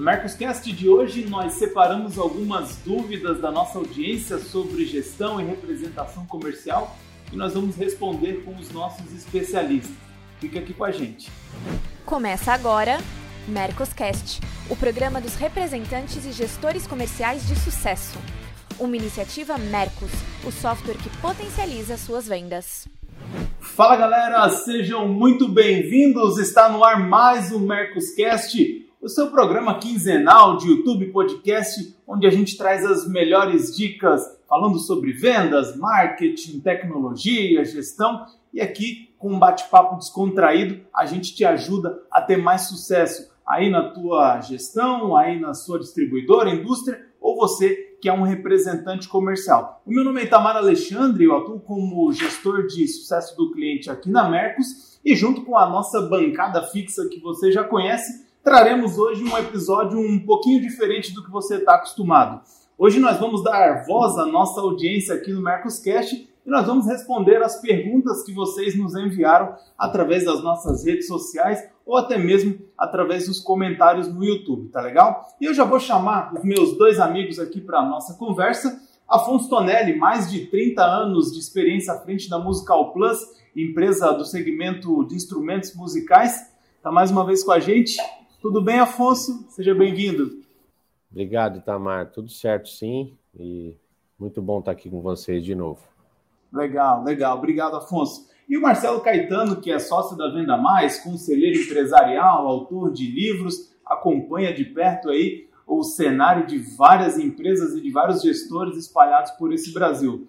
No Mercoscast de hoje, nós separamos algumas dúvidas da nossa audiência sobre gestão e representação comercial e nós vamos responder com os nossos especialistas. Fica aqui com a gente. Começa agora Mercoscast, o programa dos representantes e gestores comerciais de sucesso. Uma iniciativa Mercos, o software que potencializa suas vendas. Fala galera, sejam muito bem-vindos. Está no ar mais um Mercoscast, o seu programa quinzenal de YouTube Podcast, onde a gente traz as melhores dicas falando sobre vendas, marketing, tecnologia, gestão e aqui com um bate-papo descontraído a gente te ajuda a ter mais sucesso aí na tua gestão, aí na sua distribuidora, indústria ou você que é um representante comercial. O meu nome é Itamar Alexandre, eu atuo como gestor de sucesso do cliente aqui na Mercos e junto com a nossa bancada fixa que você já conhece, traremos hoje um episódio um pouquinho diferente do que você está acostumado. Hoje nós vamos dar voz à nossa audiência aqui no Mercoscast e nós vamos responder as perguntas que vocês nos enviaram através das nossas redes sociais ou até mesmo através dos comentários no YouTube, tá legal? E eu já vou chamar os meus dois amigos aqui para a nossa conversa. Afonso Tonelli, mais de 30 anos de experiência à frente da Musical Plus, empresa do segmento de instrumentos musicais, está mais uma vez com a gente. Tudo bem, Afonso? Seja bem-vindo. Obrigado, Itamar. Tudo certo, sim. E muito bom estar aqui com vocês de novo. Legal, legal. Obrigado, Afonso. E o Marcelo Caetano, que é sócio da Venda Mais, conselheiro empresarial, autor de livros, acompanha de perto aí o cenário de várias empresas e de vários gestores espalhados por esse Brasil.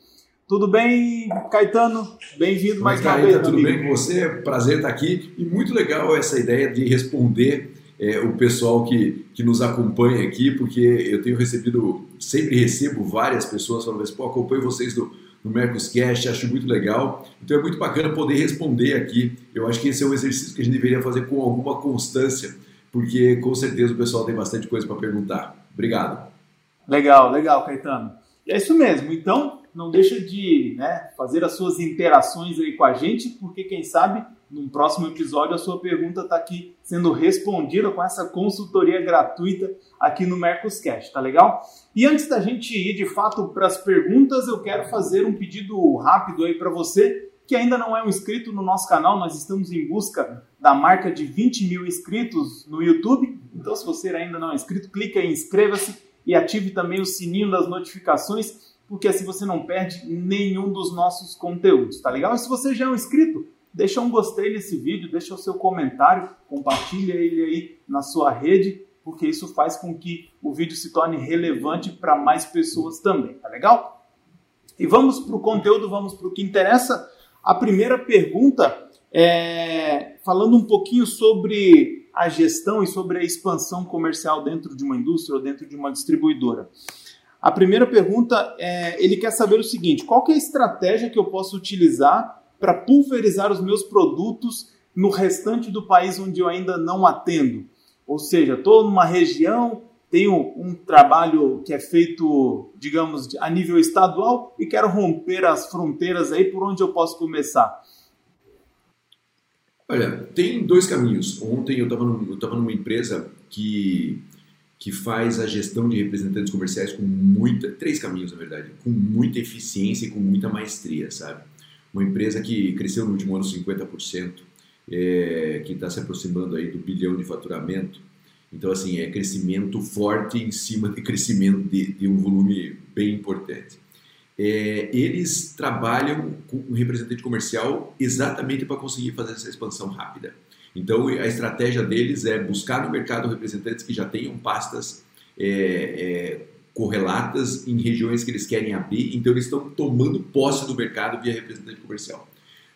Tudo bem, Caetano? Bem-vindo mais uma vez. Tudo bem com você? Prazer estar aqui. E muito legal essa ideia de responder é, o pessoal que, que nos acompanha aqui, porque eu tenho recebido, sempre recebo várias pessoas falando assim, pô, acompanho vocês do, no Mercoscast, acho muito legal. Então é muito bacana poder responder aqui. Eu acho que esse é um exercício que a gente deveria fazer com alguma constância, porque com certeza o pessoal tem bastante coisa para perguntar. Obrigado. Legal, legal, Caetano. É isso mesmo. Então, não deixa de né, fazer as suas interações aí com a gente, porque quem sabe num próximo episódio a sua pergunta está aqui sendo respondida com essa consultoria gratuita aqui no Mercoscast, tá legal? E antes da gente ir de fato para as perguntas, eu quero fazer um pedido rápido aí para você que ainda não é um inscrito no nosso canal, nós estamos em busca da marca de 20 mil inscritos no YouTube. Então, se você ainda não é inscrito, clique em inscreva-se e ative também o sininho das notificações, porque assim você não perde nenhum dos nossos conteúdos, tá legal? E se você já é um inscrito, deixa um gostei nesse vídeo, deixa o seu comentário, compartilha ele aí na sua rede, porque isso faz com que o vídeo se torne relevante para mais pessoas também, tá legal? E vamos para o conteúdo, vamos para o que interessa. A primeira pergunta é falando um pouquinho sobre a gestão e sobre a expansão comercial dentro de uma indústria ou dentro de uma distribuidora. A primeira pergunta é, ele quer saber o seguinte: qual é a estratégia que eu posso utilizar para pulverizar os meus produtos no restante do país onde eu ainda não atendo. Ou seja, estou numa região, tenho um trabalho que é feito, digamos, a nível estadual e quero romper as fronteiras aí por onde eu posso começar. Olha, tem dois caminhos. Ontem eu estava numa empresa que, que faz a gestão de representantes comerciais com muita. Três caminhos, na verdade. Com muita eficiência e com muita maestria, sabe? Uma empresa que cresceu no último ano 50%, é, que está se aproximando aí do bilhão de faturamento. Então, assim, é crescimento forte em cima de crescimento de, de um volume bem importante. É, eles trabalham com um representante comercial exatamente para conseguir fazer essa expansão rápida. Então, a estratégia deles é buscar no mercado representantes que já tenham pastas é, é, correlatas em regiões que eles querem abrir, então eles estão tomando posse do mercado via representante comercial.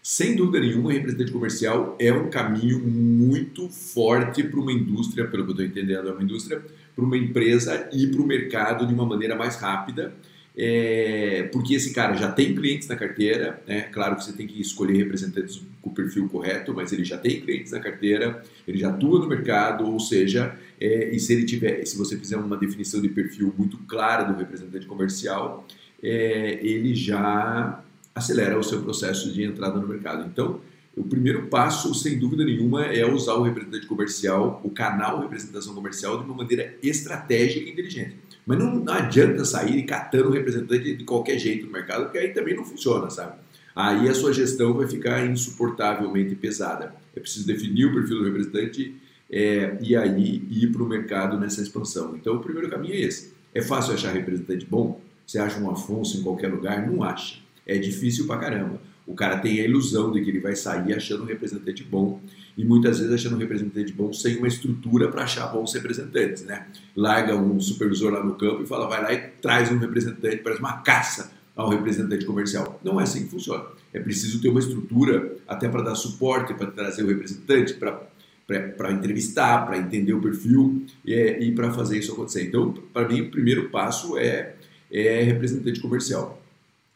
Sem dúvida nenhuma, representante comercial é um caminho muito forte para uma indústria, pelo que eu estou entendendo, é uma indústria, para uma empresa ir para o mercado de uma maneira mais rápida é, porque esse cara já tem clientes na carteira, né? claro que você tem que escolher representantes com o perfil correto, mas ele já tem clientes na carteira, ele já atua no mercado, ou seja, é, e se ele tiver, se você fizer uma definição de perfil muito clara do representante comercial, é, ele já acelera o seu processo de entrada no mercado. Então, o primeiro passo, sem dúvida nenhuma, é usar o representante comercial, o canal representação comercial, de uma maneira estratégica e inteligente. Mas não, não adianta sair catando o representante de qualquer jeito no mercado, porque aí também não funciona, sabe? Aí a sua gestão vai ficar insuportavelmente pesada. É preciso definir o perfil do representante é, e aí ir para o mercado nessa expansão. Então, o primeiro caminho é esse. É fácil achar representante bom? Você acha um Afonso em qualquer lugar? Não acha. É difícil pra caramba. O cara tem a ilusão de que ele vai sair achando um representante bom e muitas vezes achando um representante bom sem uma estrutura para achar bons representantes, né? Larga um supervisor lá no campo e fala, vai lá e traz um representante, parece uma caça ao representante comercial. Não é assim que funciona. É preciso ter uma estrutura até para dar suporte, para trazer o representante, para entrevistar, para entender o perfil é, e para fazer isso acontecer. Então, para mim, o primeiro passo é, é representante comercial.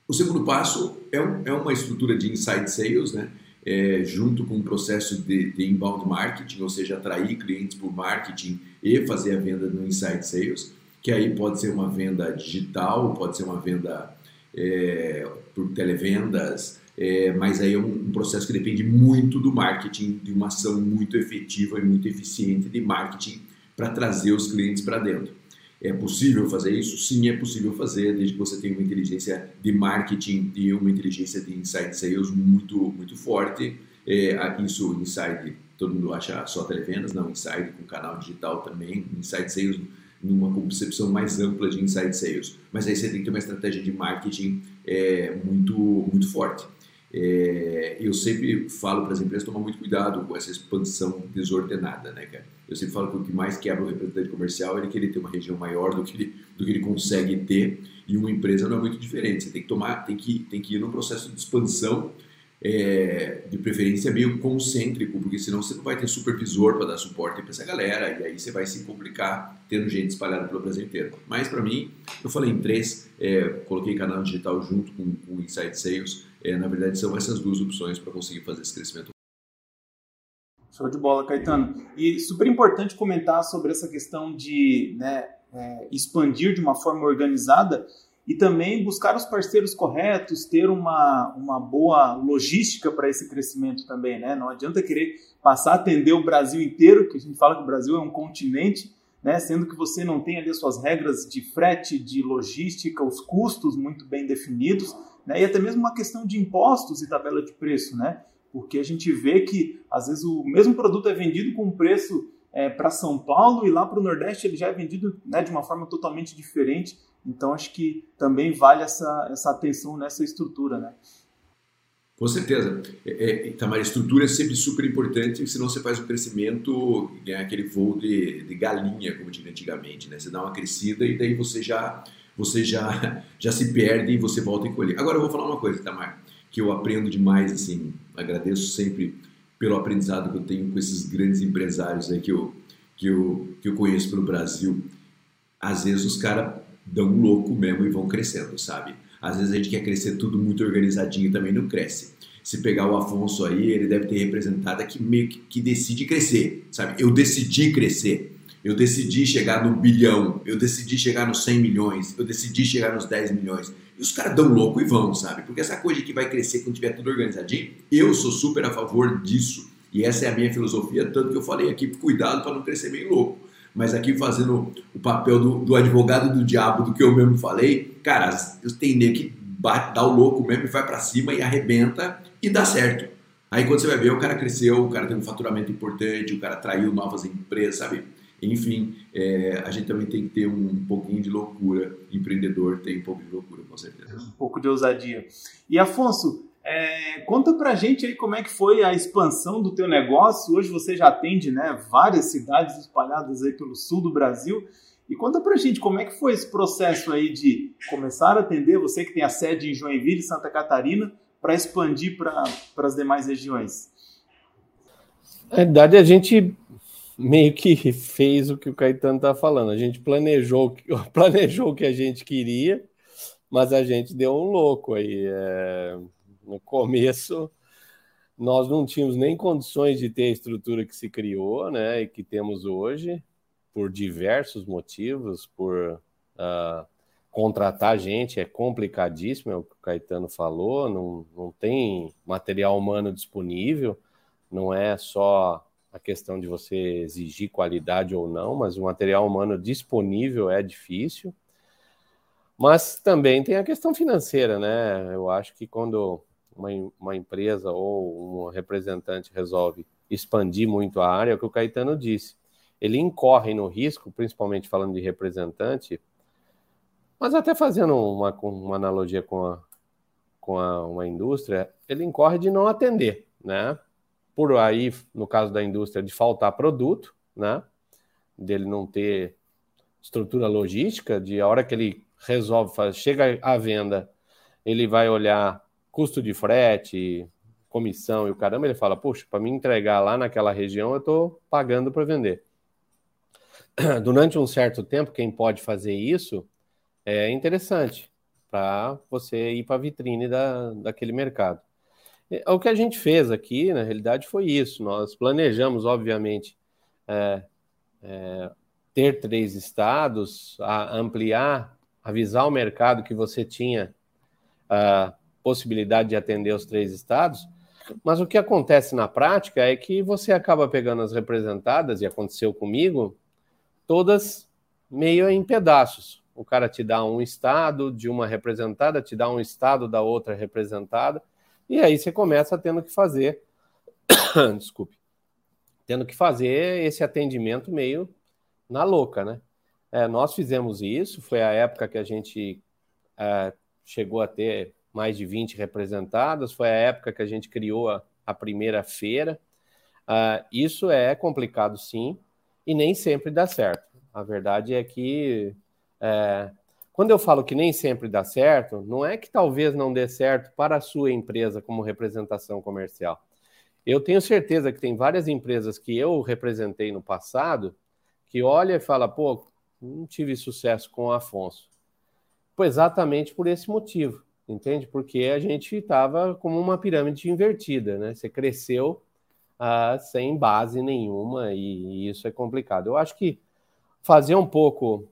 O segundo passo é, um, é uma estrutura de inside sales, né? É, junto com um processo de, de, inbound marketing, ou seja, atrair clientes por marketing e fazer a venda no inside sales, que aí pode ser uma venda digital, pode ser uma venda é, por televendas, é, mas aí é um, um, processo que depende muito do marketing, de uma ação muito efetiva e muito eficiente de marketing para trazer os clientes para dentro. É possível fazer isso? Sim, é possível fazer, desde que você tenha uma inteligência de marketing e uma inteligência de inside sales muito, muito forte. É, isso, inside, todo mundo acha só televendas, não, inside com canal digital também, inside sales numa concepção mais ampla de inside sales. Mas aí você tem que ter uma estratégia de marketing é, muito, muito forte. É, eu sempre falo para as empresas tomar muito cuidado com essa expansão desordenada, né, cara? Eu sempre falo que o que mais quebra o representante comercial é ele querer ter uma região maior do que ele, do que ele consegue ter e uma empresa não é muito diferente. Você tem que tomar, tem que, tem que ir num processo de expansão é, de preferência meio concêntrico, porque senão você não vai ter supervisor para dar suporte para essa galera e aí você vai se complicar tendo gente espalhada pelo Brasil inteiro. Mas para mim, eu falei em três, é, coloquei canal digital junto com o Inside Sales, é, na verdade são essas duas opções para conseguir fazer esse crescimento. Show de bola, Caetano. E super importante comentar sobre essa questão de né, é, expandir de uma forma organizada e também buscar os parceiros corretos, ter uma, uma boa logística para esse crescimento também, né? Não adianta querer passar a atender o Brasil inteiro, que a gente fala que o Brasil é um continente, né? Sendo que você não tem ali as suas regras de frete, de logística, os custos muito bem definidos, né? E até mesmo uma questão de impostos e tabela de preço, né? Porque a gente vê que às vezes o mesmo produto é vendido com um preço é, para São Paulo e lá para o Nordeste ele já é vendido né, de uma forma totalmente diferente. Então, acho que também vale essa, essa atenção nessa estrutura, né? Com certeza. É, é, Tamara, estrutura é sempre super importante, senão você faz um crescimento, né, aquele voo de, de galinha, como tinha antigamente, né? Você dá uma crescida e daí você já, você já, já se perde e você volta a encolher. Agora eu vou falar uma coisa, Tamar, que eu aprendo demais, assim, agradeço sempre pelo aprendizado que eu tenho com esses grandes empresários aí que eu, que eu, que eu conheço pelo Brasil. Às vezes os caras dão louco mesmo e vão crescendo, sabe? Às vezes a gente quer crescer tudo muito organizadinho e também não cresce. Se pegar o Afonso aí, ele deve ter representado que meio que, que decide crescer, sabe? Eu decidi crescer. Eu decidi chegar no bilhão, eu decidi chegar nos 100 milhões, eu decidi chegar nos 10 milhões. E os caras dão louco e vão, sabe? Porque essa coisa que vai crescer quando tiver tudo organizadinho, eu sou super a favor disso. E essa é a minha filosofia, tanto que eu falei aqui, cuidado para não crescer meio louco mas aqui fazendo o papel do, do, advogado do diabo do que eu mesmo falei, cara, eu tenho que bate, dá o louco mesmo e vai para cima e arrebenta e dá certo. Aí quando você vai ver, o cara cresceu, o cara tem um faturamento importante, o cara atraiu novas empresas, sabe? Enfim, é, a gente também tem que ter um pouquinho de loucura. Empreendedor tem um pouco de loucura, com certeza. Um pouco de ousadia. E Afonso, é, conta pra gente aí como é que foi a expansão do teu negócio. Hoje você já atende né, várias cidades espalhadas aí pelo sul do Brasil. E conta pra gente como é que foi esse processo aí de começar a atender, você que tem a sede em Joinville, Santa Catarina, para expandir para as demais regiões. Na verdade, a gente meio que fez o que o Caetano está falando. A gente planejou, planejou o que a gente queria, mas a gente deu um louco aí. É no começo, nós não tínhamos nem condições de ter a estrutura que se criou, né, e que temos hoje, por diversos motivos, por uh, contratar gente, é complicadíssimo, é o que o Caetano falou, não, não tem material humano disponível, não é só a questão de você exigir qualidade ou não, mas o material humano disponível é difícil. Mas também tem a questão financeira, né? Eu acho que quando uma, uma empresa ou um representante resolve expandir muito a área, é o que o Caetano disse. Ele incorre no risco, principalmente falando de representante, mas até fazendo uma, uma analogia com, a, com a, uma indústria, ele incorre de não atender, né? Por aí, no caso da indústria, de faltar produto, né? Dele não ter estrutura logística, de a hora que ele resolve, faz, chega à venda, ele vai olhar custo de frete, comissão e o caramba, ele fala, puxa, para me entregar lá naquela região, eu estou pagando para vender. Durante um certo tempo, quem pode fazer isso é interessante para você ir para a vitrine da, daquele mercado. O que a gente fez aqui, na realidade, foi isso. Nós planejamos, obviamente, é, é, ter três estados, ampliar, avisar o mercado que você tinha a possibilidade de atender os três estados, mas o que acontece na prática é que você acaba pegando as representadas, e aconteceu comigo, todas meio em pedaços. O cara te dá um estado de uma representada, te dá um estado da outra representada, e aí você começa tendo que fazer, desculpe, tendo que fazer esse atendimento meio na louca, né? É, nós fizemos isso, foi a época que a gente é, chegou a ter mais de 20 representadas, foi a época que a gente criou a, a primeira feira. Uh, isso é complicado, sim, e nem sempre dá certo. A verdade é que, é, quando eu falo que nem sempre dá certo, não é que talvez não dê certo para a sua empresa como representação comercial. Eu tenho certeza que tem várias empresas que eu representei no passado que olha e fala, pô, não tive sucesso com o Afonso. Pois exatamente por esse motivo entende? Porque a gente estava como uma pirâmide invertida, né? Você cresceu uh, sem base nenhuma e, e, isso é complicado. Eu acho que fazer um pouco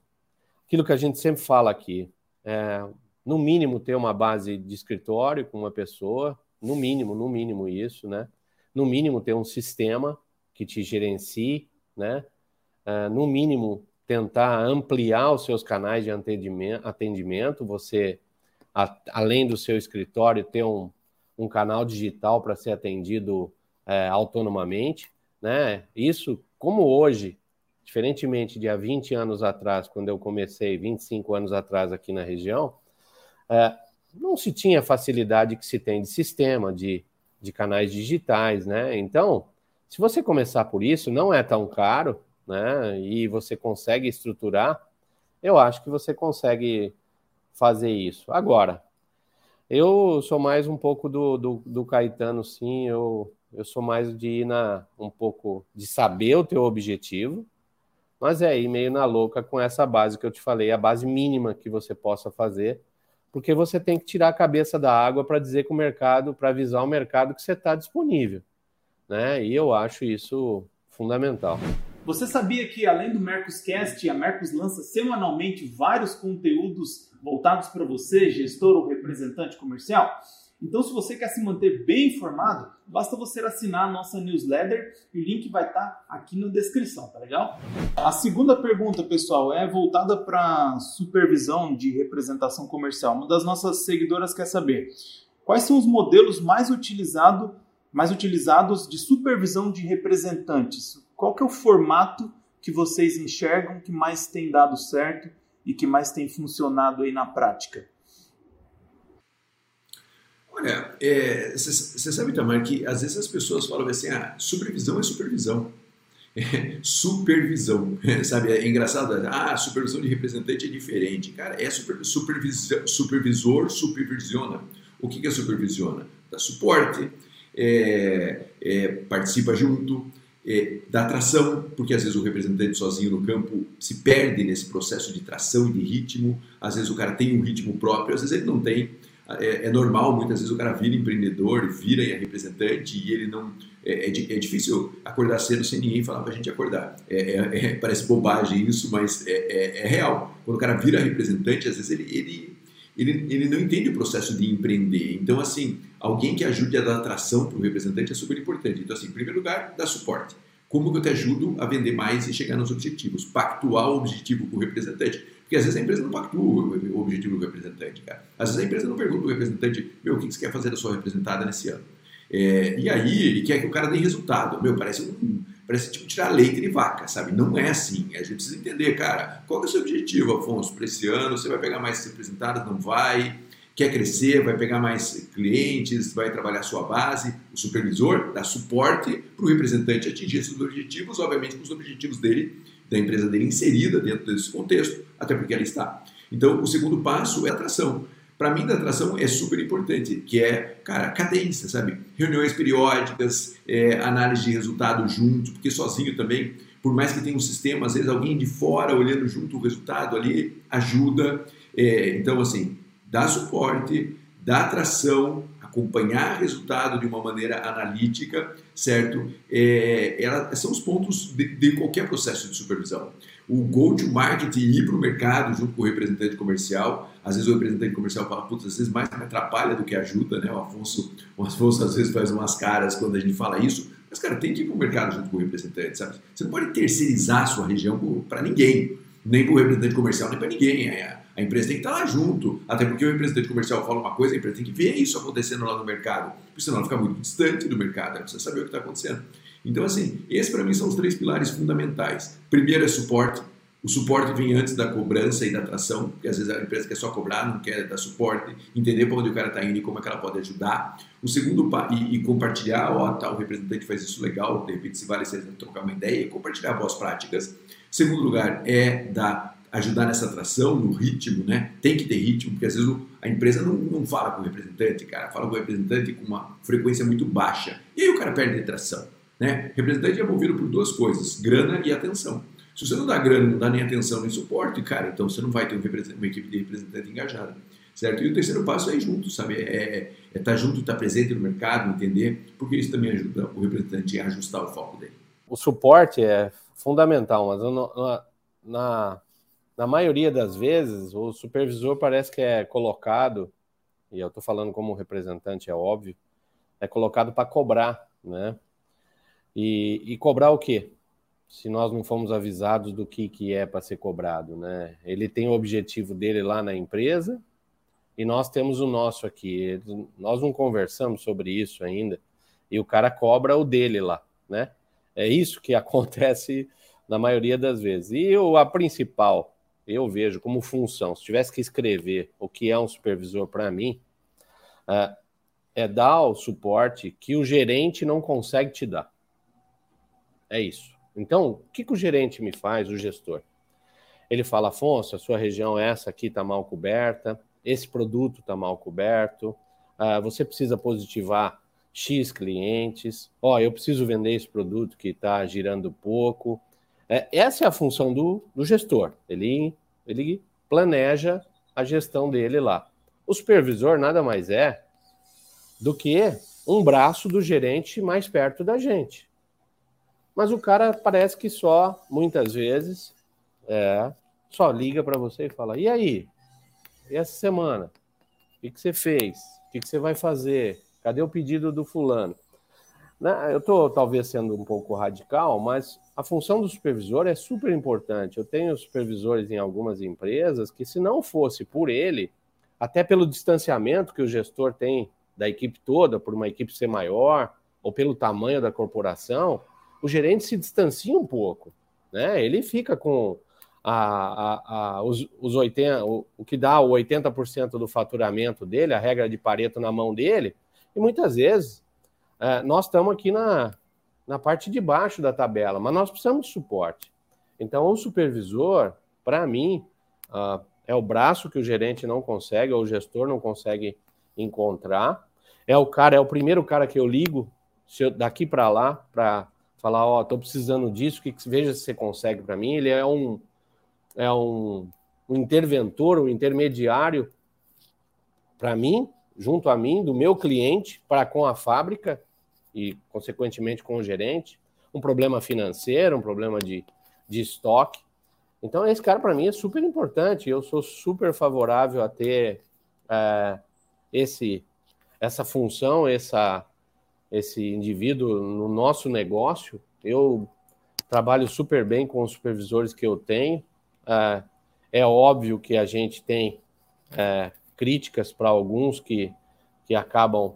aquilo que a gente sempre fala aqui, é, no mínimo ter uma base de escritório com uma pessoa, no mínimo, no mínimo isso, né? No mínimo ter um sistema que te gerencie, né? Uh, no mínimo tentar ampliar os seus canais de atendimento, atendimento você a, além do seu escritório, ter um, um canal digital para ser atendido é, autonomamente, né? Isso, como hoje, diferentemente de há 20 anos atrás, quando eu comecei, 25 anos atrás aqui na região, é, não se tinha facilidade que se tem de sistema, de, de canais digitais, né? Então, se você começar por isso, não é tão caro, né? E você consegue estruturar, eu acho que você consegue fazer isso. Agora, eu sou mais um pouco do, do, do, Caetano, sim. Eu, eu sou mais de ir na, um pouco de saber o teu objetivo, mas é ir meio na louca com essa base que eu te falei, a base mínima que você possa fazer, porque você tem que tirar a cabeça da água para dizer que o mercado, para avisar o mercado que você está disponível. Né? E eu acho isso fundamental. Você sabia que além do Mercoscast, a Mercos lança semanalmente vários conteúdos voltados para você, gestor ou representante comercial? Então, se você quer se manter bem informado, basta você assinar a nossa newsletter e o link vai estar tá aqui na descrição, tá legal? A segunda pergunta, pessoal, é voltada para supervisão de representação comercial. Uma das nossas seguidoras quer saber quais são os modelos mais, utilizado, mais utilizados de supervisão de representantes qual que é o formato que vocês enxergam que mais tem dado certo e que mais tem funcionado aí na prática? Olha, você é, sabe, Tamar, que às vezes as pessoas falam assim, ah, supervisão é supervisão. É, supervisão, sabe? É engraçado, ah, supervisão de representante é diferente. Cara, é super, supervisor, supervisor supervisiona. O que, que é supervisiona? Dá suporte, é, é, participa junto, é, da tração, porque às vezes o representante sozinho no campo se perde nesse processo de tração e de ritmo, às vezes o cara tem um ritmo próprio, às vezes ele não tem. É, é normal, muitas vezes o cara vira empreendedor, vira representante e ele não, é, é, é difícil acordar cedo sem ninguém falar para a gente acordar. É, é, é, parece bobagem isso, mas é, real. Quando o cara vira representante, às vezes ele, ele, ele, ele não entende o processo de empreender. Então, assim, alguém que ajude a dar atração para o representante é super importante. Então, assim, em primeiro lugar, dá suporte. Como que eu te ajudo a vender mais e chegar nos objetivos? Pactuar o objetivo com o representante. Porque às vezes a empresa não pactua o objetivo do representante, cara. Às vezes a empresa não pergunta ao representante, meu, o que você quer fazer da sua representada nesse ano? É, e aí ele quer que o cara dê resultado. Meu, parece um, parece tipo tirar leite de vaca, sabe? Não é assim. A gente precisa entender, cara, qual é o seu objetivo, Afonso, para esse ano? Você vai pegar mais representadas? Não vai? Quer crescer? Vai pegar mais clientes? Vai trabalhar sua base? O supervisor dá suporte para o representante atingir esses objetivos, obviamente com os objetivos dele, da empresa dele inserida dentro desse contexto, até porque ela está. Então, o segundo passo é atração para mim da atração é super importante, que é, cara, cadência, sabe? Reuniões periódicas, é, análise de resultado junto, porque sozinho também, por mais que tenha um sistema, às vezes alguém de fora olhando junto o resultado ali ajuda. É, então, assim, dá suporte, dá atração, acompanhar resultado de uma maneira analítica, certo? É, ela, são os pontos de, de qualquer processo de supervisão o go-to-market ir para o mercado junto com o representante comercial. Às vezes o representante comercial fala, putz, às vezes mais me atrapalha do que ajuda, né? O Afonso, o Afonso às vezes faz umas caras quando a gente fala isso, mas, cara, tem que ir para o mercado junto com o representante, sabe? Você não pode terceirizar a sua região para ninguém, nem para o representante comercial, nem para ninguém. É, a empresa tem que estar tá lá junto, até porque o representante comercial fala uma coisa, a empresa tem que ver isso acontecendo lá no mercado, porque senão ela fica muito distante do mercado, ela precisa saber o que está acontecendo. Então, assim, esses para mim são os três pilares fundamentais. Primeiro é suporte. O suporte vem antes da cobrança e da atração, porque às vezes a empresa quer só cobrar, não quer dar suporte, entender para onde o cara está indo e como é que ela pode ajudar. O segundo, e, e compartilhar, ó, tá, o representante faz isso legal, de repente se vale você trocar uma ideia e compartilhar boas práticas. Segundo lugar é dar ajudar nessa atração, no ritmo, né? Tem que ter ritmo, porque às vezes a empresa não, não fala com o representante, cara, fala com o representante com uma frequência muito baixa. E aí o cara perde atração. Né? Representante é movido por duas coisas: grana e atenção. Se você não dá grana, não dá nem atenção nem suporte, cara, então você não vai ter uma equipe de representante engajada. Certo? E o terceiro passo é ir junto, sabe? É, é, é estar tá junto, estar tá presente no mercado, entender, porque isso também ajuda o representante a ajustar o foco dele. O suporte é fundamental, mas na, na maioria das vezes o supervisor parece que é colocado, e eu estou falando como representante, é óbvio, é colocado para cobrar, né? E, e cobrar o quê? Se nós não fomos avisados do que, que é para ser cobrado, né? Ele tem o objetivo dele lá na empresa e nós temos o nosso aqui. Nós não conversamos sobre isso ainda e o cara cobra o dele lá, né? É isso que acontece na maioria das vezes. E eu, a principal, eu vejo como função, se tivesse que escrever o que é um supervisor para mim, uh, é dar o suporte que o gerente não consegue te dar. É isso. Então, o que, que o gerente me faz, o gestor? Ele fala, Afonso, a sua região essa aqui está mal coberta, esse produto está mal coberto, uh, você precisa positivar X clientes, ó, oh, eu preciso vender esse produto que está girando pouco. É, essa é a função do, do gestor. Ele, ele planeja a gestão dele lá. O supervisor nada mais é do que um braço do gerente mais perto da gente. Mas o cara parece que só, muitas vezes, é, só liga para você e fala: e aí? E essa semana? O que, você fez? O que, que você vai fazer? Cadê o pedido do fulano? Né, eu estou talvez sendo um pouco radical, mas a função do supervisor é super importante. Eu tenho supervisores em algumas empresas que, se não fosse por ele, até pelo distanciamento que o gestor tem da equipe toda, por uma equipe ser maior, ou pelo tamanho da corporação, o gerente se distancia um pouco, né? Ele fica com a, a, a, os, os 80, o, o que dá o 80% do faturamento dele, a regra de Pareto na mão dele, e muitas vezes é, nós estamos aqui na, na parte de baixo da tabela, mas nós precisamos de suporte. Então, o supervisor, para mim, uh, é o braço que o gerente não consegue, ou o gestor não consegue encontrar. É o cara, é o primeiro cara que eu ligo eu, daqui para lá para falar, ó, oh, tô precisando disso, que veja se você consegue para mim. Ele é um é um, um interventor, um intermediário para mim, junto a mim, do meu cliente para com a fábrica. e, consequentemente, com o gerente, um problema financeiro, um problema de, de estoque. Então, esse cara, para mim, é super importante. Eu sou super favorável a ter é, esse, essa função, essa, esse indivíduo no nosso negócio. Eu trabalho super bem com os supervisores que eu tenho. É, é óbvio que a gente tem é, críticas para alguns que, que acabam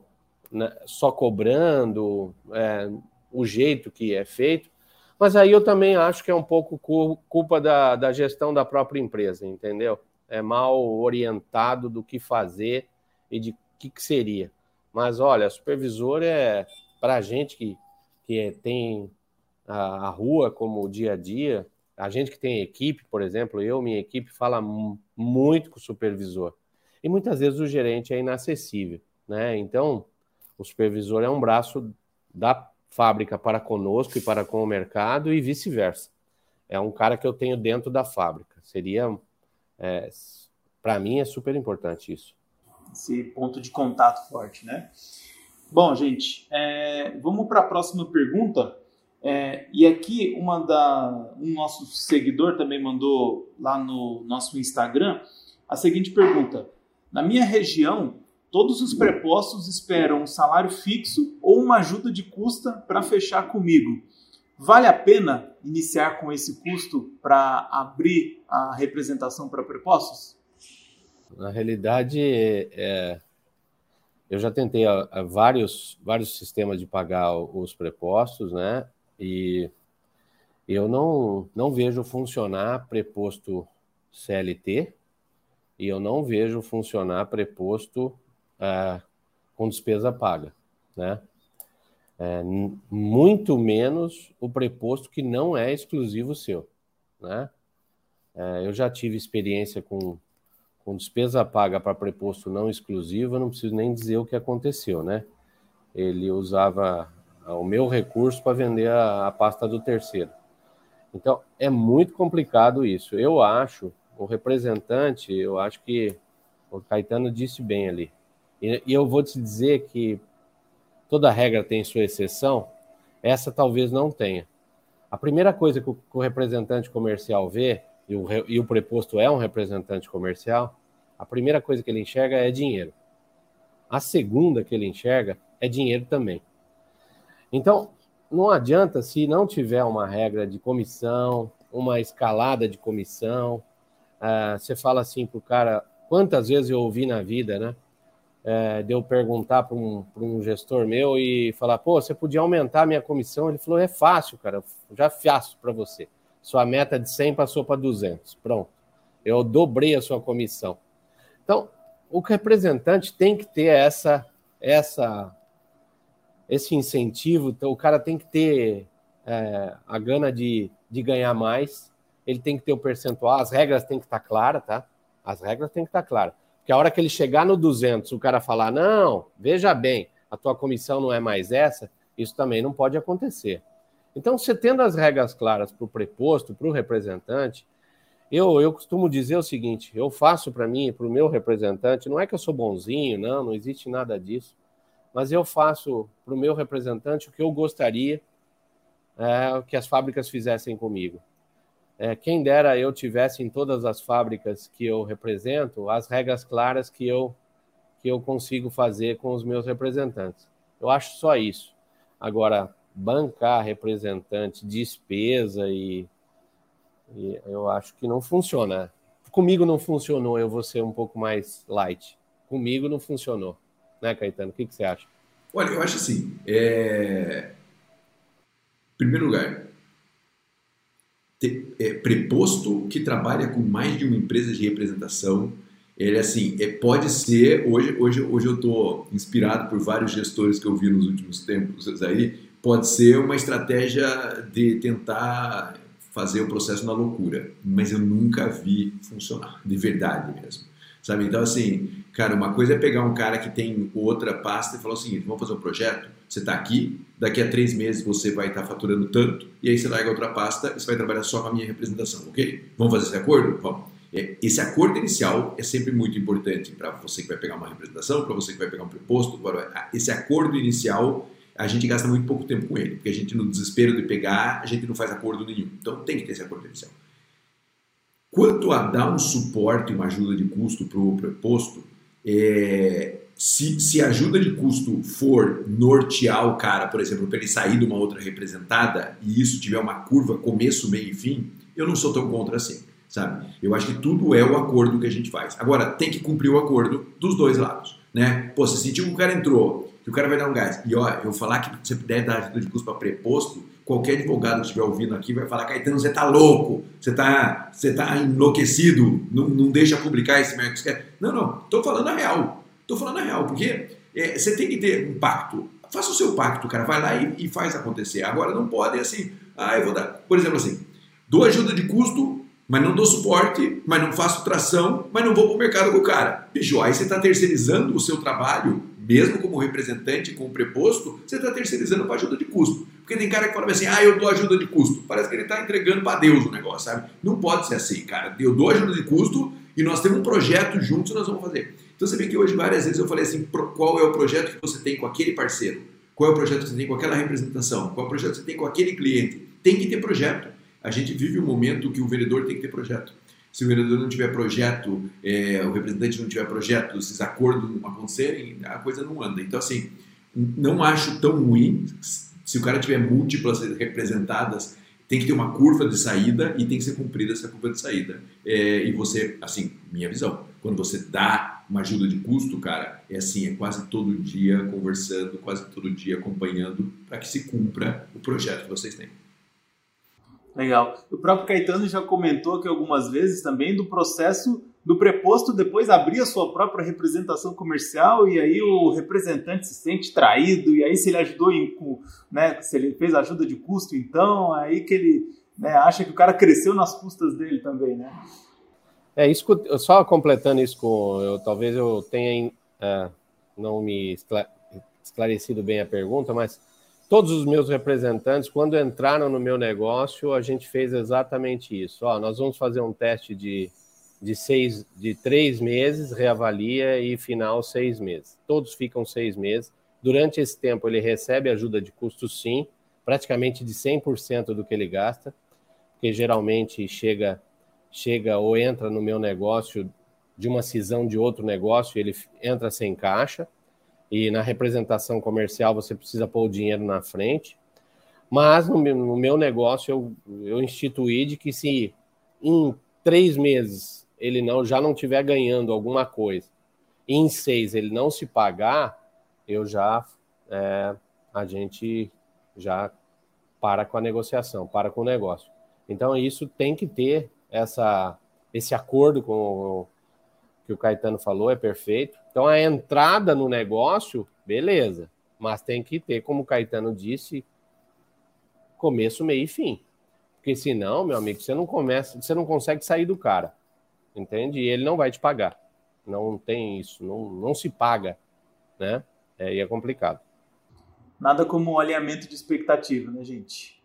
né, só cobrando é, o jeito que é feito, mas aí eu também acho que é um pouco culpa da, da gestão da própria empresa, entendeu? É mal orientado do que fazer e de que, que seria. Mas olha, supervisor é para a gente que, que tem a, a, rua como dia a dia, a gente que tem equipe, por exemplo, eu, minha equipe, fala muito com o supervisor. E muitas vezes o gerente é inacessível, né? Então, o supervisor é um braço da fábrica para conosco e para com o mercado e vice-versa. É um cara que eu tenho dentro da fábrica. Seria, é, para mim, é super importante isso. Esse ponto de contato forte, né? Bom, gente, é, vamos para a próxima pergunta. É, e aqui uma da um nosso seguidor também mandou lá no nosso Instagram a seguinte pergunta: na minha região Todos os prepostos esperam um salário fixo ou uma ajuda de custa para fechar comigo. Vale a pena iniciar com esse custo para abrir a representação para prepostos? Na realidade, é, eu já tentei a, a vários, vários sistemas de pagar os prepostos, né? E eu não, não vejo funcionar preposto CLT e eu não vejo funcionar preposto é, com despesa paga, né? É, muito menos o preposto que não é exclusivo seu, né? É, eu já tive experiência com, com despesa paga para preposto não exclusivo, eu não preciso nem dizer o que aconteceu, né? Ele usava o meu recurso para vender a, a pasta do terceiro. Então, é muito complicado isso. Eu acho, o representante, eu acho que o Caetano disse bem ali, e, e eu vou te dizer que toda regra tem sua exceção, essa talvez não tenha. A primeira coisa que o, que o representante comercial vê, e o, e o preposto é um representante comercial, a primeira coisa que ele enxerga é dinheiro. A segunda que ele enxerga é dinheiro também. Então, não adianta se não tiver uma regra de comissão, uma escalada de comissão. Uh, você fala assim para o cara, quantas vezes eu ouvi na vida, né? é, de eu perguntar para um, um gestor meu e falar, pô, você podia aumentar a minha comissão? Ele falou, é fácil, cara, já faço para você. Sua meta de 100 passou para 200, pronto. Eu dobrei a sua comissão. Então, o representante tem que ter essa, essa, esse incentivo, então, o cara tem que ter é, a gana de, de ganhar mais, ele tem que ter o percentual, as regras têm que estar claras, tá? As regras têm que estar claras. Porque a hora que ele chegar no 200, o cara falar, não, veja bem, a tua comissão não é mais essa, isso também não pode acontecer. Então, você tendo as regras claras para o preposto, para o representante, eu, eu costumo dizer o seguinte: eu faço para mim, para o meu representante, não é que eu sou bonzinho, não, não existe nada disso, mas eu faço para o meu representante o que eu gostaria é, que as fábricas fizessem comigo. É, quem dera eu tivesse em todas as fábricas que eu represento as regras claras que eu, que eu consigo fazer com os meus representantes. Eu acho só isso. Agora, bancar representante, despesa e, e eu acho que não funciona. Comigo não funcionou, eu vou ser um pouco mais light. Comigo não funcionou. Né, Caetano? O que, que você acha? Olha, eu acho assim. É... Em primeiro lugar, é, preposto que trabalha com mais de uma empresa de representação. Ele assim, é, pode ser, hoje, hoje, hoje eu estou inspirado por vários gestores que eu vi nos últimos tempos aí, pode ser uma estratégia de tentar fazer o processo na loucura, mas eu nunca vi funcionar, de verdade mesmo. Sabe? Então, assim, cara, uma coisa é pegar um cara que tem outra pasta e falar assim: vamos fazer um projeto? Você está aqui, daqui a três meses você vai estar tá faturando tanto, e aí você larga outra pasta e você vai trabalhar só com a minha representação, ok? Vamos fazer esse acordo? Vamos. É, esse acordo inicial é sempre muito importante para você que vai pegar uma representação, para você que vai pegar um preposto. Esse acordo inicial, a gente gasta muito pouco tempo com ele, porque a gente, no desespero de pegar, a gente não faz acordo nenhum. Então tem que ter esse acordo inicial. Quanto a dar um suporte, uma ajuda de custo para o preposto, é, se, se a ajuda de custo for nortear o cara, por exemplo, para ele sair de uma outra representada e isso tiver uma curva começo, meio e fim, eu não sou tão contra assim, sabe? Eu acho que tudo é o acordo que a gente faz. Agora, tem que cumprir o acordo dos dois lados, né? Pô, se sentiu que o cara entrou, que o cara vai dar um gás, e ó, eu falar que você puder dar ajuda de custo para preposto, qualquer advogado que estiver ouvindo aqui vai falar, Caetano, você tá louco, você tá, você tá enlouquecido, não, não deixa publicar esse Mercos Não, não, tô falando a real. Tô falando a real, porque é, você tem que ter um pacto. Faça o seu pacto, cara, vai lá e, e faz acontecer. Agora não pode assim, ah, eu vou dar. Por exemplo, assim, dou ajuda de custo, mas não dou suporte, mas não faço tração, mas não vou para o mercado com o cara. Bicho, aí você está terceirizando o seu trabalho, mesmo como representante com o preposto, você está terceirizando para ajuda de custo. Porque tem cara que fala assim, ah, eu dou ajuda de custo. Parece que ele está entregando para Deus o negócio, sabe? Não pode ser assim, cara. Eu dou ajuda de custo e nós temos um projeto juntos nós vamos fazer. Então você vê que hoje várias vezes eu falei assim, qual é o projeto que você tem com aquele parceiro? Qual é o projeto que você tem com aquela representação? Qual é o projeto que você tem com aquele cliente? Tem que ter projeto. A gente vive um momento que o vendedor tem que ter projeto. Se o vendedor não tiver projeto, é, o representante não tiver projeto, esses acordos não acontecerem, a coisa não anda. Então, assim, não acho tão ruim se o cara tiver múltiplas representadas, tem que ter uma curva de saída e tem que ser cumprida essa curva de saída. É, e você, assim, minha visão, quando você dá uma ajuda de custo, cara, é assim, é quase todo dia conversando, quase todo dia acompanhando para que se cumpra o projeto que vocês têm. Legal. O próprio Caetano já comentou aqui algumas vezes também do processo do preposto depois abrir a sua própria representação comercial e aí o representante se sente traído e aí se ele ajudou em, né, se ele fez ajuda de custo então aí que ele né, acha que o cara cresceu nas custas dele também, né? É isso, só completando isso com, eu talvez eu tenha é, não me esclarecido bem a pergunta, mas todos os meus representantes, quando entraram no meu negócio, a gente fez exatamente isso. Ó, nós vamos fazer um teste de de seis, de três meses, reavalia e final seis meses. Todos ficam seis meses. Durante esse tempo, ele recebe ajuda de custo, sim, praticamente de 100% do que ele gasta, porque geralmente chega, chega ou entra no meu negócio de uma cisão de outro negócio, ele entra sem caixa, e na representação comercial você precisa pôr o dinheiro na frente. Mas no meu, no meu negócio eu, eu instituí de que se em três meses ele não já não estiver ganhando alguma coisa, e em seis ele não se pagar, eu já é, a gente já para com a negociação, para com o negócio. Então isso tem que ter essa esse acordo com o que o Caetano falou é perfeito. Então a entrada no negócio, beleza, mas tem que ter, como o Caetano disse, começo, meio e fim. Porque senão, meu amigo, você não começa, você não consegue sair do cara entende? E ele não vai te pagar. Não tem isso, não, não se paga, né? É, e é complicado. Nada como um alinhamento de expectativa, né, gente?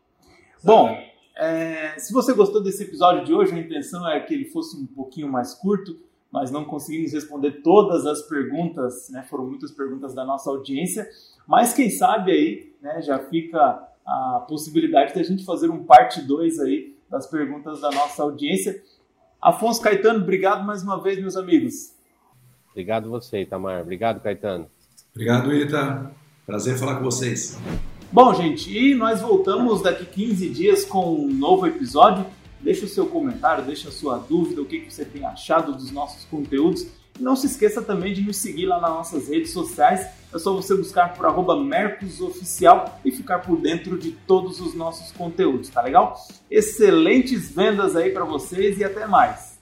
Bom, é, se você gostou desse episódio de hoje, a intenção é que ele fosse um pouquinho mais curto, mas não conseguimos responder todas as perguntas, né? Foram muitas perguntas da nossa audiência, mas quem sabe aí, né, já fica a possibilidade da gente fazer um parte 2 aí das perguntas da nossa audiência. Afonso Caetano, obrigado mais uma vez, meus amigos. Obrigado você, Itamar. Obrigado, Caetano. Obrigado, Ita. Prazer falar com vocês. Bom, gente, e nós voltamos daqui 15 dias com um novo episódio. Deixa o seu comentário, deixa a sua dúvida, o que você tem achado dos nossos conteúdos. E não se esqueça também de nos seguir lá nas nossas redes sociais. É só você buscar por arroba Mercosoficial e ficar por dentro de todos os nossos conteúdos, tá legal? Excelentes vendas aí para vocês e até mais!